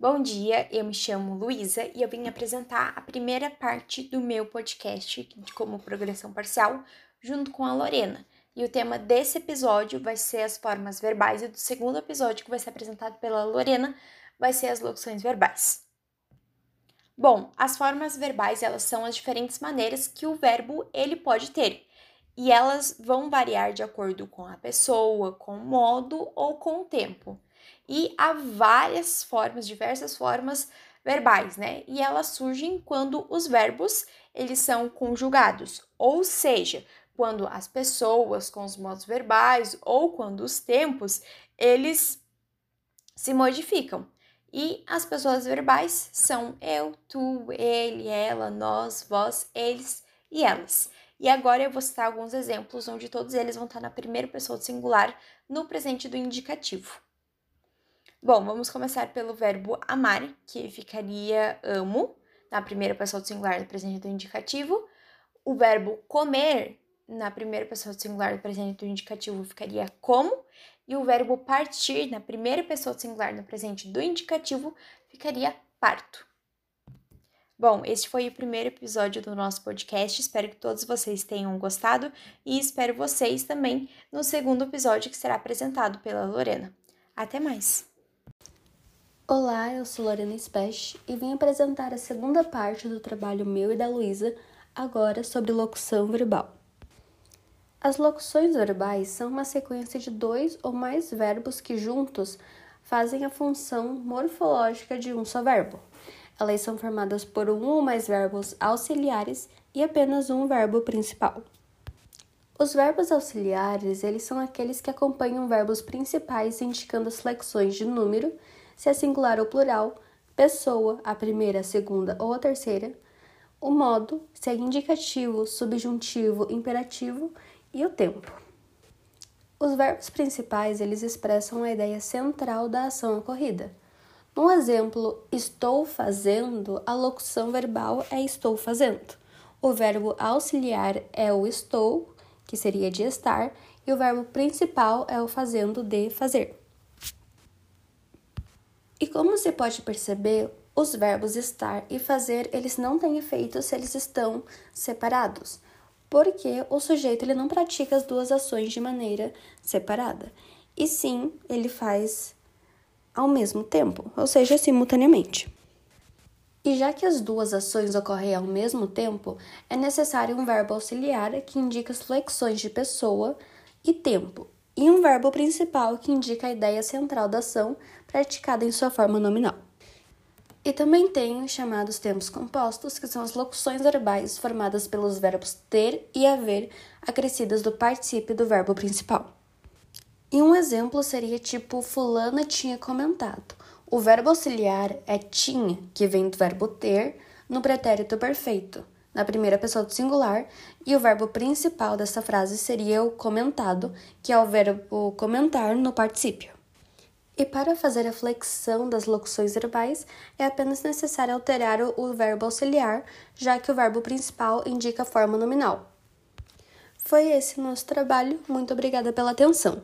Bom dia, eu me chamo Luísa e eu vim apresentar a primeira parte do meu podcast de como progressão parcial, junto com a Lorena. E o tema desse episódio vai ser as formas verbais e do segundo episódio que vai ser apresentado pela Lorena vai ser as locuções verbais. Bom, as formas verbais, elas são as diferentes maneiras que o verbo ele pode ter. E elas vão variar de acordo com a pessoa, com o modo ou com o tempo. E há várias formas, diversas formas verbais, né? E elas surgem quando os verbos eles são conjugados, ou seja, quando as pessoas com os modos verbais ou quando os tempos eles se modificam. E as pessoas verbais são eu, tu, ele, ela, nós, vós, eles e elas. E agora eu vou citar alguns exemplos onde todos eles vão estar na primeira pessoa do singular no presente do indicativo. Bom, vamos começar pelo verbo amar, que ficaria amo, na primeira pessoa do singular do presente do indicativo. O verbo comer, na primeira pessoa do singular do presente do indicativo, ficaria como. E o verbo partir, na primeira pessoa do singular no presente do indicativo, ficaria parto. Bom, este foi o primeiro episódio do nosso podcast. Espero que todos vocês tenham gostado e espero vocês também no segundo episódio que será apresentado pela Lorena. Até mais! Olá, eu sou Lorena Spesh e vim apresentar a segunda parte do trabalho meu e da Luísa, agora sobre locução verbal. As locuções verbais são uma sequência de dois ou mais verbos que juntos fazem a função morfológica de um só verbo. Elas são formadas por um ou mais verbos auxiliares e apenas um verbo principal. Os verbos auxiliares, eles são aqueles que acompanham verbos principais indicando as flexões de número se é singular ou plural, pessoa, a primeira, a segunda ou a terceira, o modo, se é indicativo, subjuntivo, imperativo e o tempo. Os verbos principais, eles expressam a ideia central da ação ocorrida. No exemplo estou fazendo, a locução verbal é estou fazendo. O verbo auxiliar é o estou, que seria de estar, e o verbo principal é o fazendo de fazer. E como se pode perceber, os verbos estar e fazer, eles não têm efeito se eles estão separados, porque o sujeito ele não pratica as duas ações de maneira separada, e sim, ele faz ao mesmo tempo, ou seja, simultaneamente. E já que as duas ações ocorrem ao mesmo tempo, é necessário um verbo auxiliar que indica as flexões de pessoa e tempo, e um verbo principal que indica a ideia central da ação praticada em sua forma nominal. E também tem os chamados tempos compostos, que são as locuções verbais formadas pelos verbos ter e haver acrescidas do particípio do verbo principal. E um exemplo seria tipo fulana tinha comentado. O verbo auxiliar é tinha, que vem do verbo ter, no pretérito perfeito na primeira pessoa do singular, e o verbo principal dessa frase seria o comentado, que é o verbo comentar no particípio. E para fazer a flexão das locuções verbais, é apenas necessário alterar o verbo auxiliar, já que o verbo principal indica a forma nominal. Foi esse nosso trabalho. Muito obrigada pela atenção.